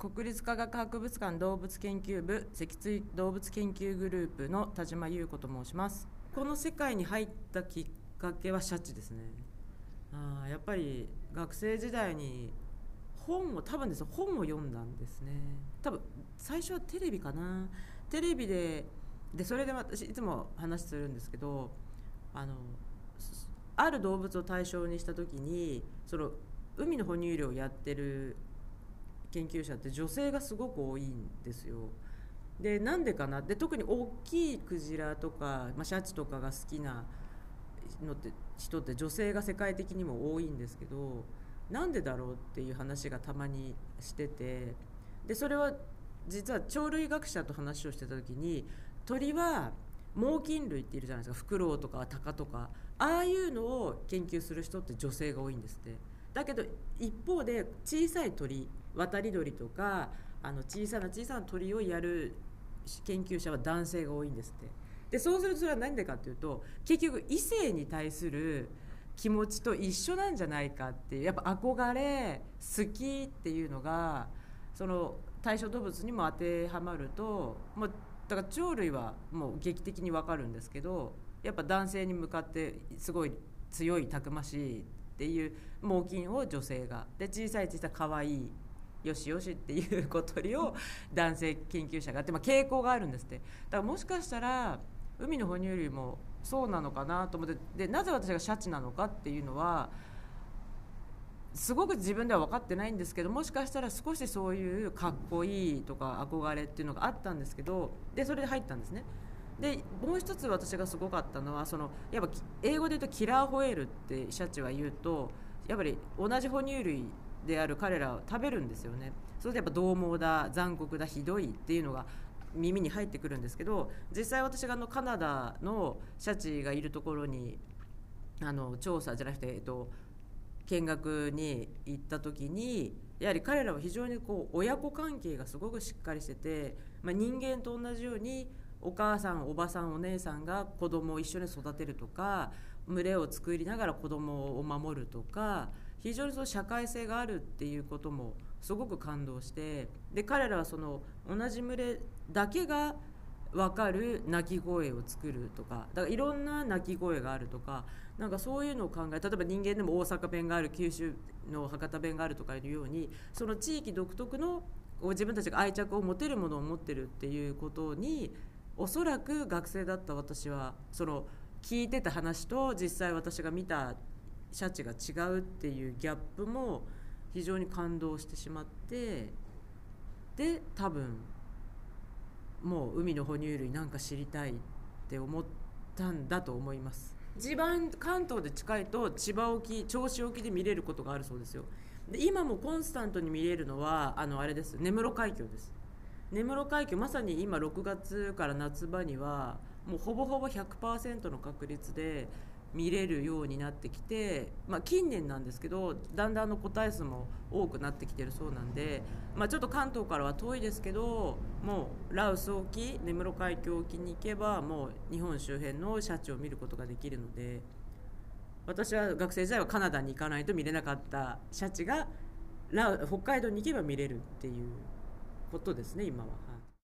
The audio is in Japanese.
国立科学博物館動物研究部脊椎動物研究グループの田島優子と申します。この世界に入ったきっかけはシャチですね。あやっぱり学生時代に本を多分です本を読んだんですね。多分最初はテレビかな。テレビででそれで私いつも話するんですけどあのある動物を対象にした時にその海の哺乳類をやってる研究者って女性がすごく多いんですよ。でなんでかな？で特に大きいクジラとか、まあ、シャチとかが好きなのって人って女性が世界的にも多いんですけどなんでだろうっていう話がたまにしててでそれは実は鳥類学者と話をしてた時に鳥は猛禽類っているじゃないですか。フクロウとかタカとか。ああいうのを研究する人って女性が多いんですって。だけど一方で小さい鳥渡り鳥とかあの小さな小さな鳥をやる研究者は男性が多いんですって。でそうするとそれは何でかっていうと結局異性に対する気持ちと一緒なんじゃないかっていうやっぱ憧れ好きっていうのがその対象動物にも当てはまるともうだから鳥類はもう劇的に分かるんですけどやっぱ男性に向かってすごい強いたくましいっていう猛禽を女性が。で小さい小さい可愛いよしよしっていう小鳥を 男性研究者があって、まあ、傾向があるんですってだからもしかしたら海の哺乳類もそうなのかなと思ってでなぜ私がシャチなのかっていうのはすごく自分では分かってないんですけどもしかしたら少しそういうかっこいいとか憧れっていうのがあったんですけどでそれで入ったんですね。でもう一つ私がすごかったのはそのやっぱ英語で言うとキラーホエールってシャチは言うとやっぱり同じ哺乳類である彼らを食べるんですよね。それでやっぱ獰猛だ残酷だひどいっていうのが耳に入ってくるんですけど実際私があのカナダのシャチがいるところにあの調査じゃなくて、えっと、見学に行った時にやはり彼らは非常にこう親子関係がすごくしっかりしてて、まあ、人間と同じようにお母さんおばさんお姉さんが子供を一緒に育てるとか群れを作りながら子供を守るとか非常にその社会性があるっていうこともすごく感動してで彼らはその同じ群れだけが分かる鳴き声を作るとかだからいろんな鳴き声があるとかなんかそういうのを考え例えば人間でも大阪弁がある九州の博多弁があるとかいうようにその地域独特の自分たちが愛着を持てるものを持ってるっていうことにおそらく学生だった私はその聞いてた話と実際私が見たシャチが違うっていうギャップも非常に感動してしまってで多分もう海の哺乳類なんか知りたいって思ったんだと思います。一番関東で近いと千葉沖銚子沖で見れることがあるそうですよ。で今もコンスタントに見れるのはあのあれです。根室海峡です。根室海峡まさに今6月から夏場にはもうほぼほぼ100%の確率で見れるようになってきて、まあ、近年なんですけどだんだんの個体数も多くなってきてるそうなんで、まあ、ちょっと関東からは遠いですけどもうラウス沖根室海峡沖に行けばもう日本周辺のシャチを見ることができるので私は学生時代はカナダに行かないと見れなかったシャチが北海道に行けば見れるっていうことですね今は。